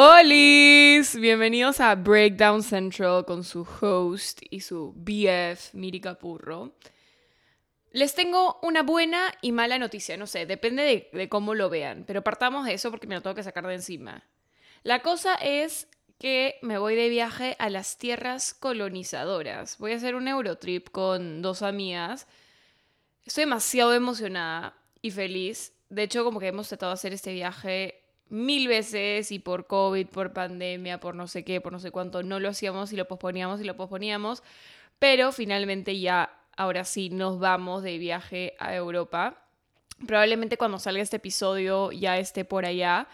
Hola, bienvenidos a Breakdown Central con su host y su BF, Miri Capurro. Les tengo una buena y mala noticia, no sé, depende de, de, cómo lo vean, pero partamos de eso porque me lo tengo que sacar de encima. La cosa es que me voy de viaje a las tierras colonizadoras. Voy a hacer un Eurotrip con dos amigas. Estoy demasiado emocionada y feliz. De hecho, como que hemos tratado de hacer este viaje mil veces y por COVID, por pandemia, por no sé qué, por no sé cuánto, no lo hacíamos y lo posponíamos y lo posponíamos. Pero finalmente ya, ahora sí, nos vamos de viaje a Europa. Probablemente cuando salga este episodio ya esté por allá.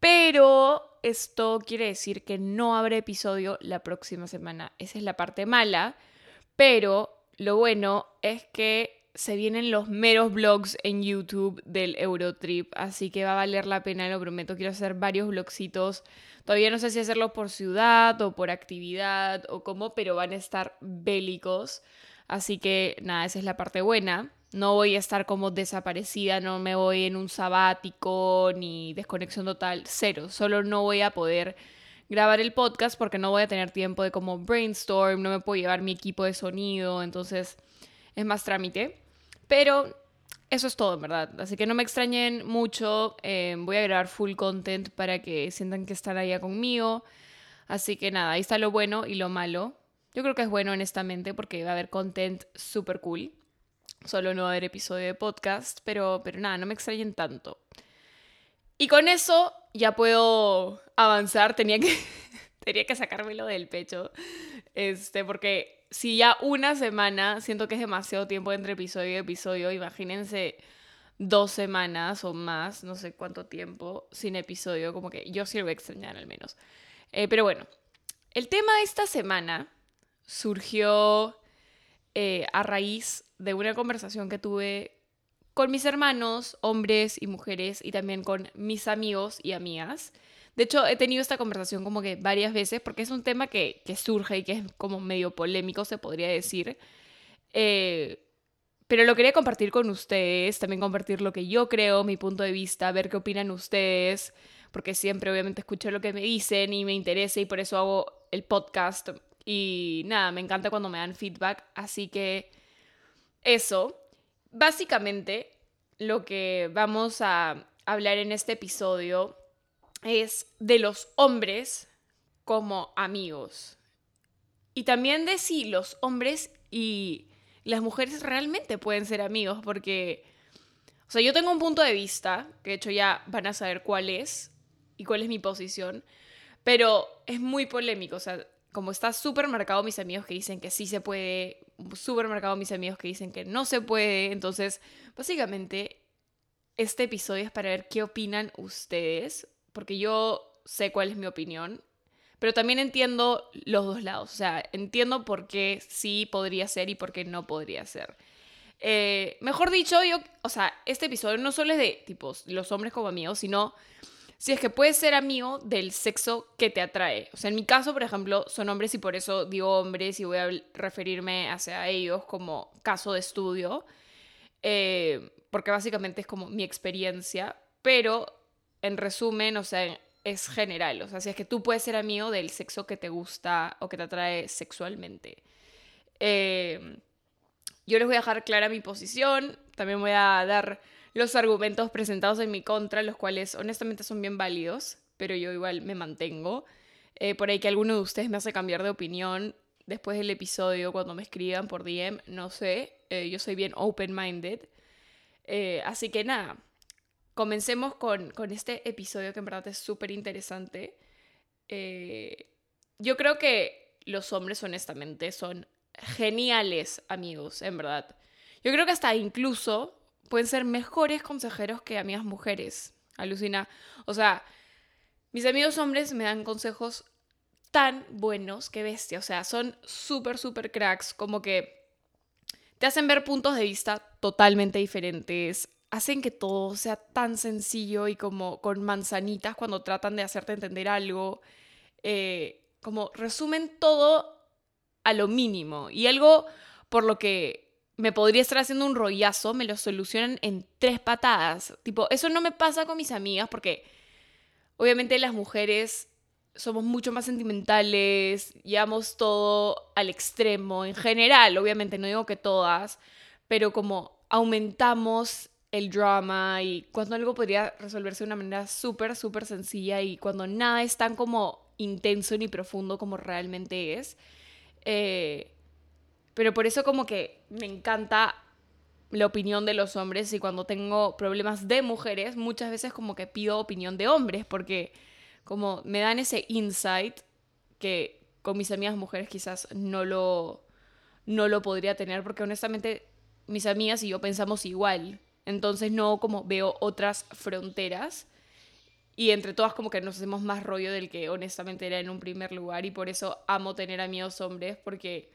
Pero esto quiere decir que no habrá episodio la próxima semana. Esa es la parte mala. Pero lo bueno es que se vienen los meros vlogs en YouTube del Eurotrip, así que va a valer la pena, lo prometo. Quiero hacer varios vlogcitos. Todavía no sé si hacerlo por ciudad o por actividad o cómo, pero van a estar bélicos. Así que nada, esa es la parte buena. No voy a estar como desaparecida, no me voy en un sabático ni desconexión total, cero. Solo no voy a poder grabar el podcast porque no voy a tener tiempo de como brainstorm, no me puedo llevar mi equipo de sonido, entonces es más trámite. Pero eso es todo, en verdad. Así que no me extrañen mucho. Eh, voy a grabar full content para que sientan que están allá conmigo. Así que nada, ahí está lo bueno y lo malo. Yo creo que es bueno, honestamente, porque va a haber content súper cool. Solo no va a haber episodio de podcast, pero, pero nada, no me extrañen tanto. Y con eso ya puedo avanzar. Tenía que, tenía que sacármelo del pecho. Este, porque si ya una semana, siento que es demasiado tiempo entre episodio y episodio, imagínense dos semanas o más, no sé cuánto tiempo sin episodio, como que yo sí extrañar al menos. Eh, pero bueno, el tema de esta semana surgió eh, a raíz de una conversación que tuve con mis hermanos, hombres y mujeres, y también con mis amigos y amigas. De hecho, he tenido esta conversación como que varias veces porque es un tema que, surge y que es como medio polémico, se podría decir. Eh, pero lo quería compartir con ustedes, también compartir lo que yo creo, mi punto de vista, ver qué opinan ustedes, porque siempre obviamente escucho lo que me dicen y me interesa y por eso hago el podcast. Y nada, me encanta cuando me dan feedback, así que eso. Básicamente, lo que vamos a hablar en este episodio es de los hombres como amigos. Y también de si los hombres y las mujeres realmente pueden ser amigos, porque, o sea, yo tengo un punto de vista, que de hecho ya van a saber cuál es y cuál es mi posición, pero es muy polémico, o sea, como está súper marcado mis amigos que dicen que sí se puede, súper marcado mis amigos que dicen que no se puede, entonces, básicamente, este episodio es para ver qué opinan ustedes porque yo sé cuál es mi opinión, pero también entiendo los dos lados, o sea, entiendo por qué sí podría ser y por qué no podría ser. Eh, mejor dicho, yo, o sea, este episodio no solo es de tipos los hombres como amigos, sino si es que puedes ser amigo del sexo que te atrae. O sea, en mi caso, por ejemplo, son hombres y por eso digo hombres y voy a referirme hacia ellos como caso de estudio, eh, porque básicamente es como mi experiencia, pero en resumen, o sea, es general. O sea, si es que tú puedes ser amigo del sexo que te gusta o que te atrae sexualmente. Eh, yo les voy a dejar clara mi posición. También voy a dar los argumentos presentados en mi contra, los cuales honestamente son bien válidos, pero yo igual me mantengo. Eh, por ahí que alguno de ustedes me hace cambiar de opinión después del episodio cuando me escriban por DM, no sé. Eh, yo soy bien open-minded. así que nada, comencemos con, este episodio que en verdad es súper interesante. Eh, yo creo que los hombres, honestamente, son geniales amigos, en verdad. Yo creo que hasta incluso pueden ser mejores consejeros que amigas mujeres. Alucina. O sea, mis amigos hombres me dan consejos tan buenos que bestia. O sea, son súper, súper cracks. Como que te hacen ver puntos de vista totalmente diferentes hacen que todo sea tan sencillo y como con manzanitas cuando tratan de hacerte entender algo. Eh, como resumen todo a lo mínimo. Y algo por lo que me podría estar haciendo un rollazo, me lo solucionan en tres patadas. Tipo, eso no me pasa con mis amigas porque, obviamente las mujeres somos mucho más sentimentales, llevamos todo al extremo en general, obviamente, no digo que todas, pero como aumentamos el drama y cuando algo podría resolverse de una manera súper, súper sencilla y cuando nada es tan como intenso ni profundo como realmente es. Eh, pero por eso como que me encanta la opinión de los hombres y cuando tengo problemas de mujeres, muchas veces como que pido opinión de hombres porque como me dan ese insight que con mis amigas mujeres quizás no lo, no lo podría tener porque honestamente mis amigas y yo pensamos igual. Entonces no como veo otras fronteras y entre todas como que nos hacemos más rollo del que honestamente era en un primer lugar y por eso amo tener amigos hombres porque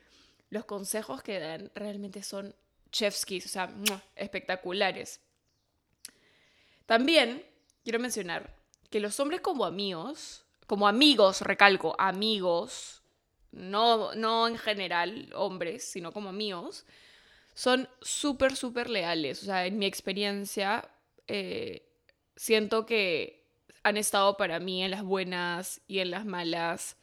los consejos que dan realmente son chefskis, o sea, espectaculares. También quiero mencionar que los hombres como amigos, como amigos, recalco, amigos, no, no en general hombres, sino como amigos, son súper, súper leales. O sea, en mi experiencia, eh, siento que han estado para mí en las buenas y en las malas.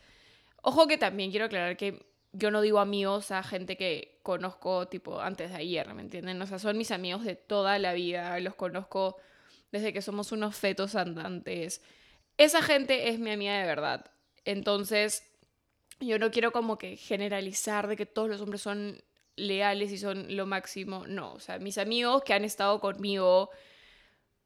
Ojo que también quiero aclarar que yo no digo amigos a gente que conozco tipo antes de ayer, ¿me entienden? O sea, son mis amigos de toda la vida, los conozco desde que somos unos fetos andantes. Esa gente es mi amiga de verdad. Entonces, yo no quiero como que generalizar de que todos los hombres son leales y son lo máximo. No, o sea, mis amigos que han estado conmigo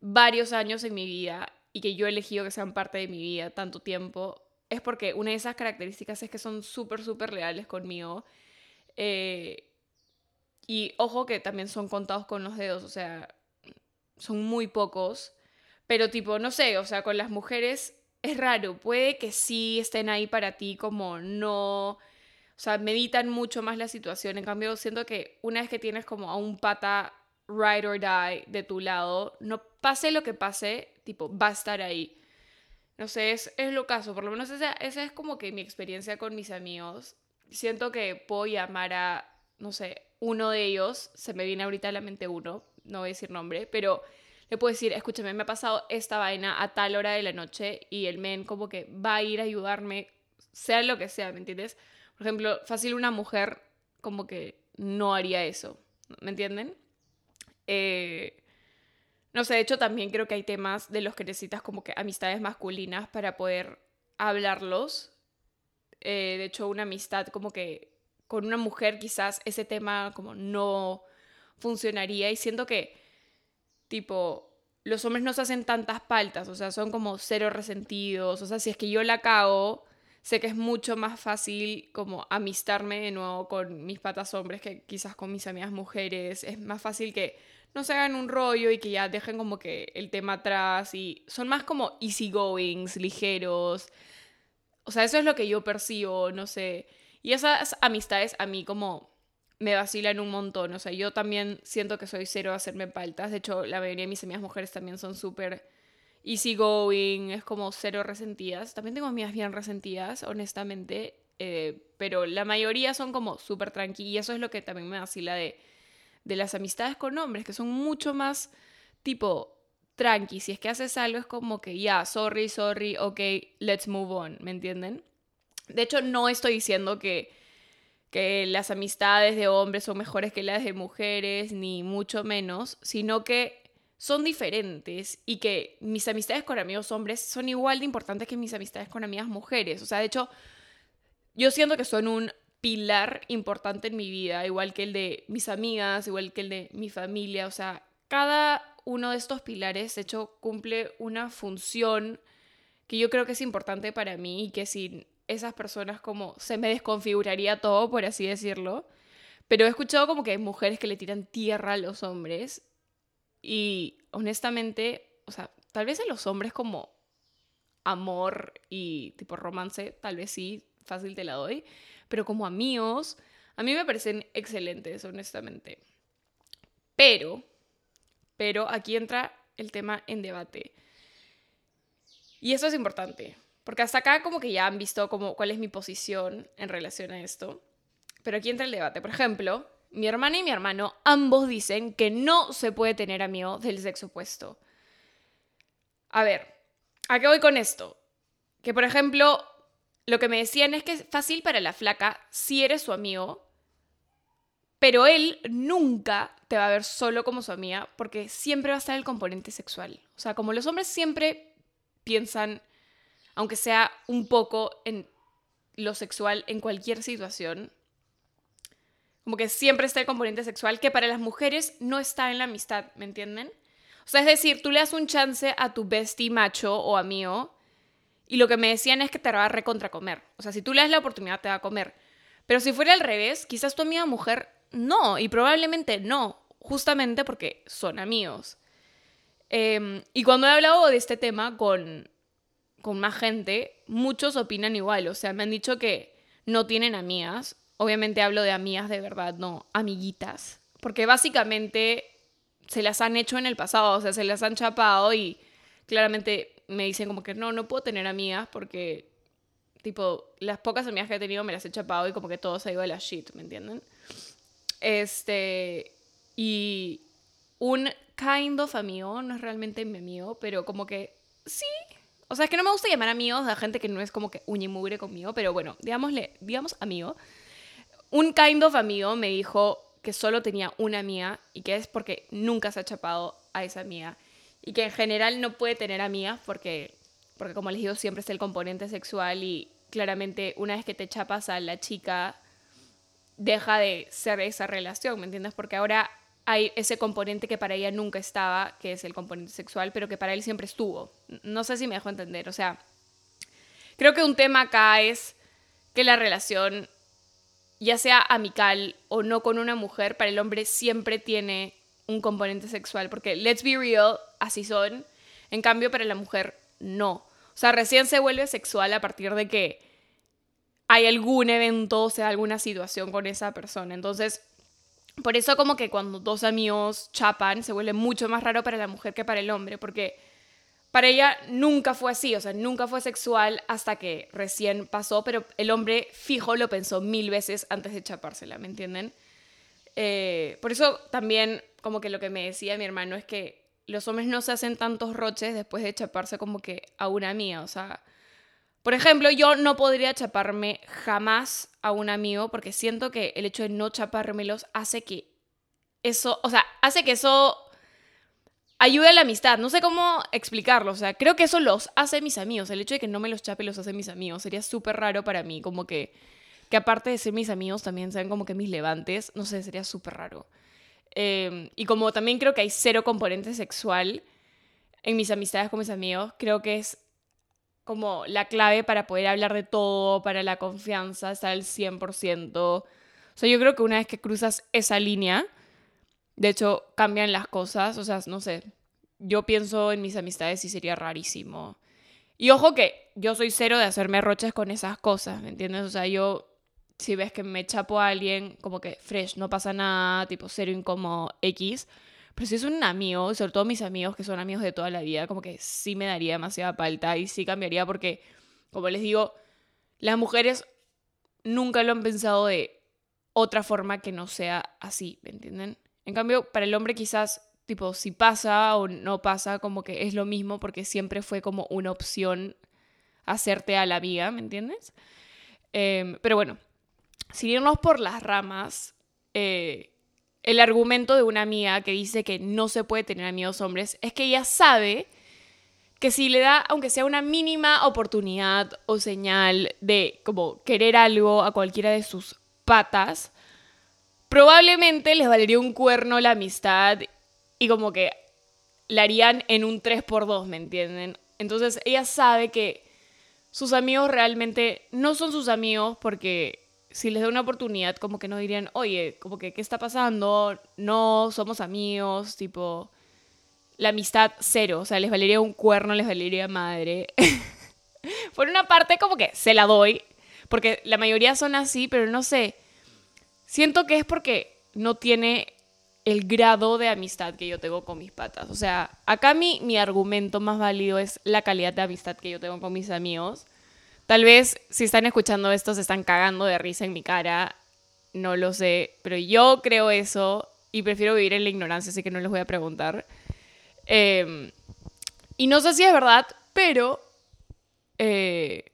varios años en mi vida y que yo he elegido que sean parte de mi vida tanto tiempo, es porque una de esas características es que son súper, súper leales conmigo. Eh, y ojo que también son contados con los dedos, o sea, son muy pocos. Pero tipo, no sé, o sea, con las mujeres es raro. Puede que sí estén ahí para ti como no... O sea, meditan mucho más la situación. En cambio, siento que una vez que tienes como a un pata ride or die de tu lado, no pase lo que pase, tipo, va a estar ahí. No sé, es, es lo caso. Por lo menos esa, esa es como que mi experiencia con mis amigos. Siento que puedo llamar a, no sé, uno de ellos. Se me viene ahorita a la mente uno, no voy a decir nombre, pero le puedo decir, escúchame, me ha pasado esta vaina a tal hora de la noche y el men como que va a ir a ayudarme, sea lo que sea, ¿me entiendes? Por ejemplo, fácil una mujer como que no haría eso, ¿me entienden? Eh, no sé, de hecho también creo que hay temas de los que necesitas como que amistades masculinas para poder hablarlos. Eh, de hecho, una amistad como que con una mujer quizás ese tema como no funcionaría y siento que tipo los hombres no se hacen tantas paltas, o sea, son como cero resentidos, o sea, si es que yo la cago, sé que es mucho más fácil como amistarme de nuevo con mis patas hombres que quizás con mis amigas mujeres, es más fácil que no se hagan un rollo y que ya dejen como que el tema atrás y son más como easygoings, ligeros. O sea, eso es lo que yo percibo, no sé. Y esas amistades a mí como me vacilan un montón. O sea, yo también siento que soy cero a hacerme paltas. De hecho, la mayoría de mis amigas mujeres también son súper easygoing, es como cero resentidas. También tengo amigas bien resentidas, honestamente. Eh, pero la mayoría son como súper tranqui. Y eso es lo que también me vacila de de las amistades con hombres, que son mucho más tipo tranqui. Si es que haces algo es como que ya, sorry, sorry, ok, let's move on, ¿me entienden? De hecho, no estoy diciendo que, que las amistades de hombres son mejores que las de mujeres, ni mucho menos, sino que son diferentes y que mis amistades con amigos hombres son igual de importantes que mis amistades con amigas mujeres. O sea, de hecho, yo siento que son un pilar importante en mi vida, igual que el de mis amigas, igual que el de mi familia. O sea, cada uno de estos pilares, de hecho, cumple una función que yo creo que es importante para mí y que sin esas personas como se me desconfiguraría todo, por así decirlo. Pero he escuchado como que hay mujeres que le tiran tierra a los hombres y honestamente, o sea, tal vez a los hombres como amor y tipo romance, tal vez sí, fácil te la doy, pero como amigos, a mí me parecen excelentes, honestamente. Pero, pero aquí entra el tema en debate. Y eso es importante, porque hasta acá como que ya han visto como cuál es mi posición en relación a esto. Pero aquí entra el debate. Por ejemplo, mi hermana y mi hermano ambos dicen que no se puede tener amigos del sexo opuesto. A ver, ¿A qué voy con esto? Que, por ejemplo, lo que me decían es que es fácil para la flaca si eres su amigo, pero él nunca te va a ver solo como su amiga porque siempre va a estar el componente sexual. O sea, como los hombres siempre piensan, aunque sea un poco en lo sexual en cualquier situación, como que siempre está el componente sexual que para las mujeres no está en la amistad, ¿me entienden? O sea, es decir, tú le das un chance a tu bestie macho o amigo y lo que me decían es que te va a recontra comer. O sea, si tú le das la oportunidad te va a comer. Pero si fuera al revés, quizás tu amiga mujer no, y probablemente no, justamente porque son amigos. Em, y cuando he hablado de este tema con, con más gente, muchos opinan igual. O sea, me han dicho que no tienen amigas. Obviamente hablo de amigas de verdad, no amiguitas. Porque básicamente se las han hecho en el pasado, o sea, se las han chapado y claramente me dicen como que no, no puedo tener amigas porque, tipo, las pocas amigas que he tenido me las he chapado y como que todo se ha ido a la shit, ¿me entienden? Este, y un kind of amigo, no es realmente mi amigo, pero como que sí. O sea, es que no me gusta llamar amigos a gente que no es como que uña y mugre conmigo, pero bueno, digámosle, digamos amigo. Un kind of amigo me dijo que solo tenía una amiga y que es porque nunca se ha chapado a esa amiga y que en general no puede tener amigas porque, porque como les digo, siempre es el componente sexual y claramente una vez que te chapas a la chica, deja de ser esa relación, ¿me entiendes? Porque ahora hay ese componente que para ella nunca estaba, que es el componente sexual, pero que para él siempre estuvo. No sé si me dejo entender, o sea, creo que un tema acá es que la relación, ya sea amical o no con una mujer, para el hombre siempre tiene un componente sexual, porque let's be real, así son. En cambio, para la mujer, no. O sea, recién se vuelve sexual a partir de que hay algún evento, o sea, alguna situación con esa persona. Entonces, por eso como que cuando dos amigos chapan, se vuelve mucho más raro para la mujer que para el hombre, porque para ella nunca fue así, o sea, nunca fue sexual hasta que recién pasó, pero el hombre fijo lo pensó mil veces antes de chapársela, ¿me entienden? Eh, por eso también como que lo que me decía mi hermano es que los hombres no se hacen tantos roches después de chaparse como que a una mía. O sea, por ejemplo, yo no podría chaparme jamás a un amigo porque siento que el hecho de no chapármelos hace que eso, o sea, hace que eso ayude a la amistad. No sé cómo explicarlo. O sea, creo que eso los hace mis amigos. El hecho de que no me los chape los hace mis amigos. Sería súper raro para mí. Como que, que aparte de ser mis amigos también sean como que mis levantes. No sé, sería súper raro. Em, y como también creo que hay cero componente sexual en mis amistades con mis amigos, creo que es como la clave para poder hablar de todo, para la confianza, estar al 100%. O sea, yo creo que una vez que cruzas esa línea, de hecho, cambian las cosas. O sea, no sé, yo pienso en mis amistades y sería rarísimo. Y ojo que yo soy cero de hacerme roches con esas cosas, ¿me entiendes? O sea, yo si ves que me chapo a alguien, como que fresh, no pasa nada, tipo cero incómodo X. Pero si es un amigo, sobre todo mis amigos que son amigos de toda la vida, como que sí me daría demasiada falta y sí cambiaría porque, como les digo, las mujeres nunca lo han pensado de otra forma que no sea así, ¿me entienden? En cambio, para el hombre quizás, tipo, si pasa o no pasa, como que es lo mismo porque siempre fue como una opción hacerte a la amiga, ¿me entiendes? Em, pero bueno, sin irnos por las ramas, eh, el argumento de una amiga que dice que no se puede tener amigos hombres es que ella sabe que si le da, aunque sea una mínima oportunidad o señal de como querer algo a cualquiera de sus patas, probablemente les valería un cuerno la amistad y como que la harían en un 3x2, ¿me entienden? Entonces ella sabe que sus amigos realmente no son sus amigos porque si les da una oportunidad, como que no dirían, oye, como que, ¿qué está pasando? No, somos amigos, tipo, la amistad cero, o sea, les valería un cuerno, les valería madre. Por una parte, como que se la doy, porque la mayoría son así, pero no sé, siento que es porque no tiene el grado de amistad que yo tengo con mis patas. O sea, acá mi, mi argumento más válido es la calidad de amistad que yo tengo con mis amigos. Tal vez si están escuchando esto se están cagando de risa en mi cara, no lo sé, pero yo creo eso y prefiero vivir en la ignorancia, así que no les voy a preguntar. Em, y no sé si es verdad, pero eh,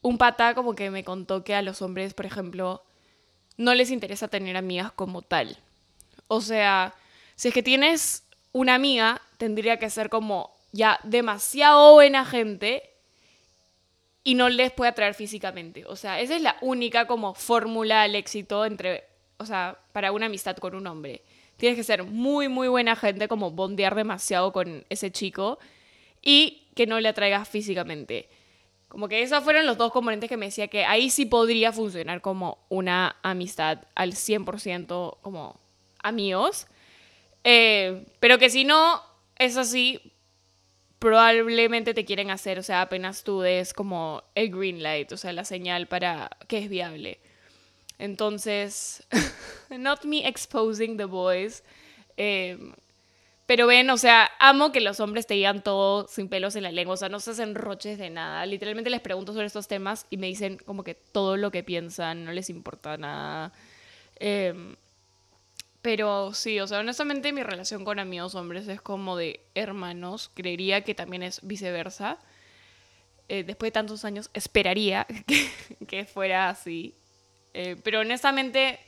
un pata como que me contó que a los hombres, por ejemplo, no les interesa tener amigas como tal. O sea, si es que tienes una amiga, tendría que ser como ya demasiado buena gente y no les puede atraer físicamente. O sea, esa es la única como fórmula al éxito entre, o sea, para una amistad con un hombre. Tienes que ser muy, muy buena gente, como bondear demasiado con ese chico y que no le atraigas físicamente. Como que esos fueron los dos componentes que me decía que ahí sí podría funcionar como una amistad al 100% como amigos. Eh, pero que si no es así, probablemente te quieren hacer, o sea, apenas tú des como el green light, o sea, la señal para que es viable. Entonces, not me exposing the boys. Eh, pero ven, o sea, amo que los hombres te digan todo sin pelos en la lengua, o sea, no se hacen roches de nada. Literalmente les pregunto sobre estos temas y me dicen como que todo lo que piensan, no les importa nada. Em, pero sí, o sea, honestamente mi relación con amigos hombres es como de hermanos. Creería que también es viceversa. Eh, después de tantos años, esperaría que, fuera así. Eh, pero honestamente,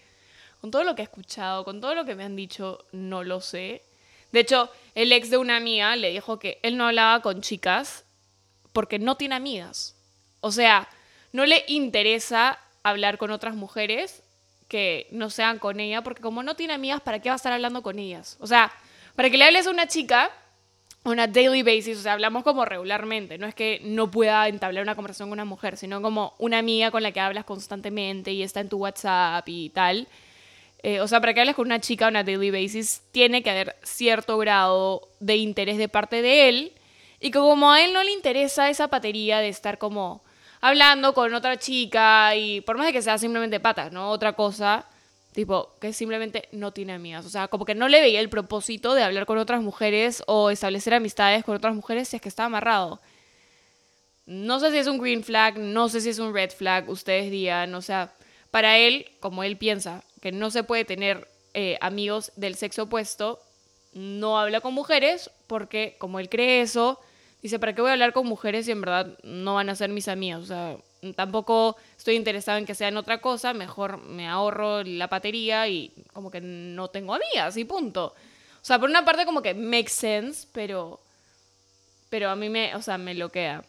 con todo lo que he escuchado, con todo lo que me han dicho, no lo sé. De hecho, el ex de una amiga le dijo que él no hablaba con chicas porque no tiene amigas. O sea, no le interesa hablar con otras mujeres que no sean con ella, porque como no tiene amigas, ¿para qué va a estar hablando con ellas? O sea, para que le hables a una chica, on a daily basis, o sea, hablamos como regularmente, no es que no pueda entablar una conversación con una mujer, sino como una amiga con la que hablas constantemente y está en tu WhatsApp y tal. Eh, o sea, para que hables con una chica on a daily basis, tiene que haber cierto grado de interés de parte de él. Y que como a él no le interesa esa patería de estar como hablando con otra chica y por más de que sea simplemente patas, ¿no? Otra cosa, tipo, que simplemente no tiene amigas. O sea, como que no le veía el propósito de hablar con otras mujeres o establecer amistades con otras mujeres si es que está amarrado. No sé si es un green flag, no sé si es un red flag, ustedes digan, o sea, para él, como él piensa, que no se puede tener eh, amigos del sexo opuesto, no habla con mujeres porque como él cree eso, dice, ¿para qué voy a hablar con mujeres si en verdad no van a ser mis amigas? O sea, tampoco estoy interesado en que sean otra cosa, mejor me ahorro la patería y como que no tengo amigas y punto. O sea, por una parte como que makes sense, pero pero a mí me, o sea, me loquea.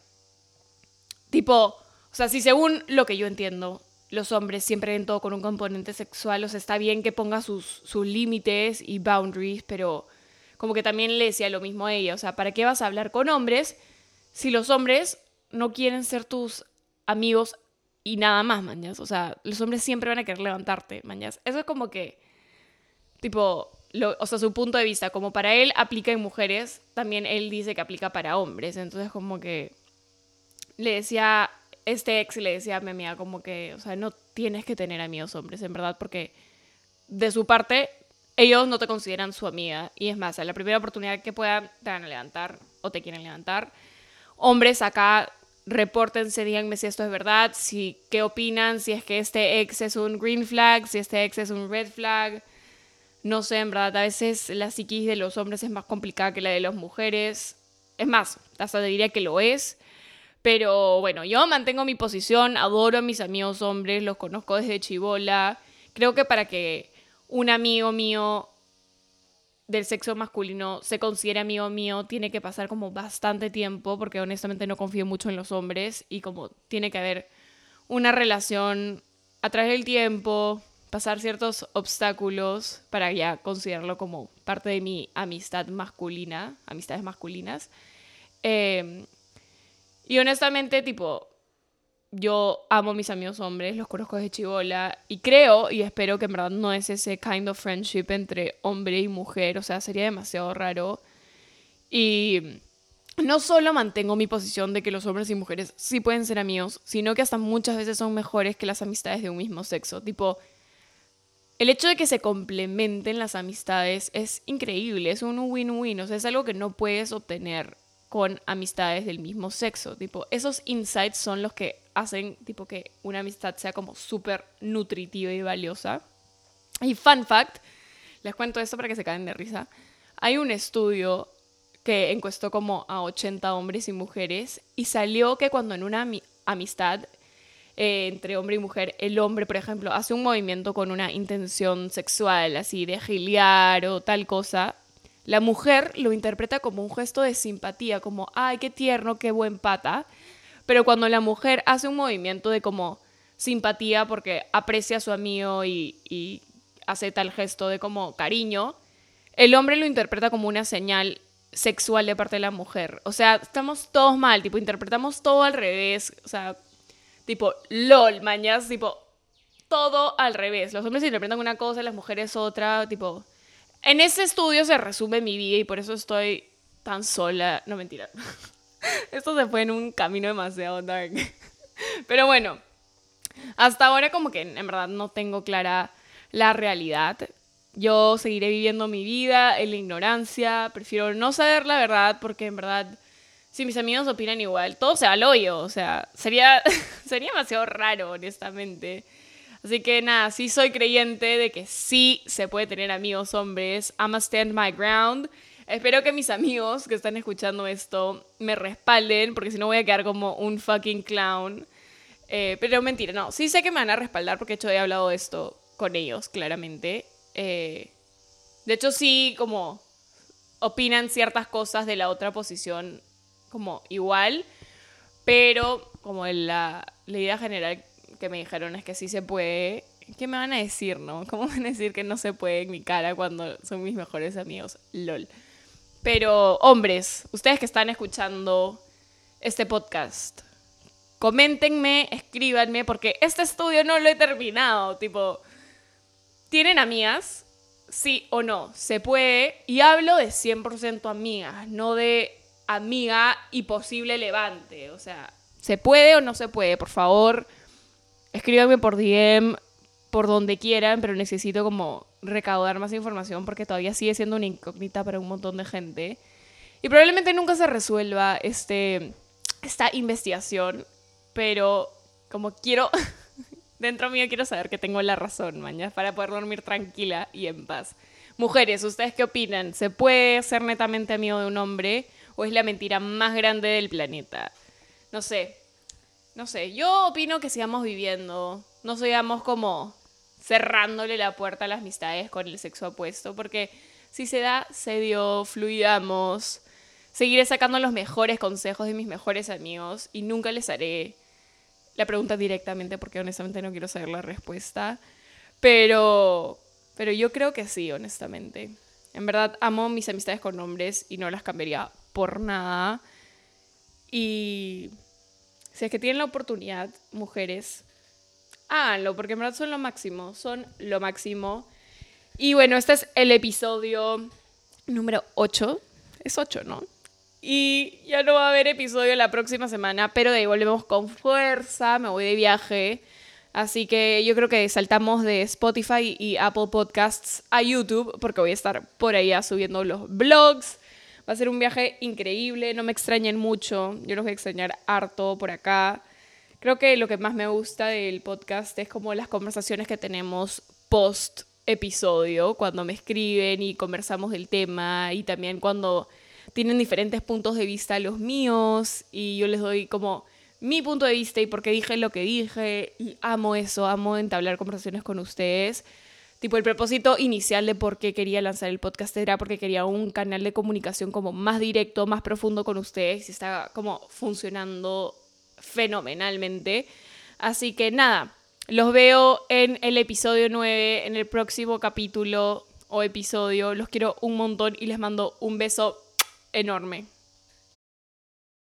Tipo, o sea, si según lo que yo entiendo, los hombres siempre ven todo con un componente sexual, o sea, está bien que ponga sus, sus límites y boundaries, pero como que también le decía lo mismo a ella, o sea, ¿para qué vas a hablar con hombres si los hombres no quieren ser tus amigos y nada más, mañas? O sea, los hombres siempre van a querer levantarte, mañas. Eso es como que, tipo, o sea, su punto de vista, como para él aplica en mujeres, también él dice que aplica para hombres, entonces como que le decía este ex le decía a mi amiga como que, o sea, no tienes que tener amigos hombres, en verdad, porque de su parte ellos no te consideran su amiga. Y es más, la primera oportunidad que puedan, te van a levantar o te quieren levantar. Hombres acá, repórtense, díganme si esto es verdad, si qué opinan, si es que este ex es un green flag, si este ex es un red flag. No sé, en verdad, a veces la psiquis de los hombres es más complicada que la de las mujeres. Es más, hasta diría que lo es. Pero bueno, yo mantengo mi posición, adoro a mis amigos hombres, los conozco desde chivola. Creo que para que un amigo mío del sexo masculino se considere amigo mío, tiene que pasar como bastante tiempo, porque honestamente no confío mucho en los hombres y como tiene que haber una relación a través del tiempo, pasar ciertos obstáculos para ya considerarlo como parte de mi amistad masculina, amistades masculinas. Eh, y honestamente, tipo, yo amo a mis amigos hombres, los conozco desde chivola y creo y espero que en verdad no es ese kind of friendship entre hombre y mujer, o sea, sería demasiado raro. Y no solo mantengo mi posición de que los hombres y mujeres sí pueden ser amigos, sino que hasta muchas veces son mejores que las amistades de un mismo sexo. Tipo, el hecho de que se complementen las amistades es increíble, es un win-win, o sea, es algo que no puedes obtener con amistades del mismo sexo. Tipo, esos insights son los que hacen tipo que una amistad sea como súper nutritiva y valiosa. Y fun fact, les cuento esto para que se caen de risa. Hay un estudio que encuestó como a 80 hombres y mujeres y salió que cuando en una amistad eh, entre hombre y mujer, el hombre, por ejemplo, hace un movimiento con una intención sexual, así de giliar o tal cosa, la mujer lo interpreta como un gesto de simpatía, como, ay, qué tierno, qué buen pata. Pero cuando la mujer hace un movimiento de como simpatía porque aprecia a su amigo y, y hace tal gesto de como cariño, el hombre lo interpreta como una señal sexual de parte de la mujer. O sea, estamos todos mal, tipo, interpretamos todo al revés. O sea, tipo, lol, mañas, tipo, todo al revés. Los hombres interpretan una cosa, las mujeres otra, tipo. En ese estudio se resume mi vida y por eso estoy tan sola. No, mentira. Esto se fue en un camino demasiado dark. Pero bueno, hasta ahora como que en verdad no tengo clara la realidad. Yo seguiré viviendo mi vida en la ignorancia. Prefiero no saber la verdad porque en verdad, si mis amigos opinan igual, todo se va hoyo. O sea, sería, sería demasiado raro, honestamente. Así que nada, sí soy creyente de que sí se puede tener amigos hombres. I'm a stand my ground. Espero que mis amigos que están escuchando esto me respalden, porque si no voy a quedar como un fucking clown. Eh, pero mentira, no. Sí sé que me van a respaldar porque de hecho he hablado de esto con ellos, claramente. Eh, de hecho, sí, como opinan ciertas cosas de la otra posición como igual, pero como la, la idea general que me dijeron es que sí se puede. ¿Qué me van a decir, no? ¿Cómo van a decir que no se puede en mi cara cuando son mis mejores amigos? LOL. Pero, hombres, ustedes que están escuchando este podcast, coméntenme, escríbanme, porque este estudio no lo he terminado. Tipo, ¿Tienen amigas? Sí o no. Se puede. Y hablo de 100% amigas, no de amiga y posible levante. O sea, ¿se puede o no se puede? Por favor, escríbanme por DM, por donde quieran, pero necesito como recaudar más información porque todavía sigue siendo una incógnita para un montón de gente. Y probablemente nunca se resuelva este, esta investigación, pero como quiero Dentro mío quiero saber que tengo la razón, mañana, para poder dormir tranquila y en paz. Mujeres, ¿ustedes qué opinan? ¿Se puede ser netamente amigo de un hombre o es la mentira más grande del planeta? No sé. No sé, yo opino que sigamos viviendo, no sigamos como cerrándole la puerta a las amistades con el sexo opuesto, porque si se da, se dio, fluidamos. Seguiré sacando los mejores consejos de mis mejores amigos y nunca les haré la pregunta directamente porque honestamente no quiero saber la respuesta. Pero, pero yo creo que sí, honestamente. En verdad amo mis amistades con hombres y no las cambiaría por nada. Y si es que tienen la oportunidad, mujeres, háganlo porque en verdad son lo máximo, son lo máximo. Y bueno, este es el episodio número 8. Es 8, ¿no? Y ya no va a haber episodio la próxima semana, pero de ahí volvemos con fuerza, me voy de viaje. Así que yo creo que saltamos de Spotify y Apple Podcasts a YouTube porque voy a estar por ahí subiendo los vlogs. Va a ser un viaje increíble, no me extrañen mucho, yo los voy a extrañar harto por acá. Creo que lo que más me gusta del podcast es como las conversaciones que tenemos post episodio, cuando me escriben y conversamos del tema y también cuando tienen diferentes puntos de vista los míos y yo les doy como mi punto de vista y por qué dije lo que dije y amo eso, amo entablar conversaciones con ustedes. Tipo, el propósito inicial de por qué quería lanzar el podcast era porque quería un canal de comunicación como más directo, más profundo con ustedes y está como funcionando fenomenalmente. Así que nada, los veo en el episodio 9, en el próximo capítulo o episodio. Los quiero un montón y les mando un beso enorme.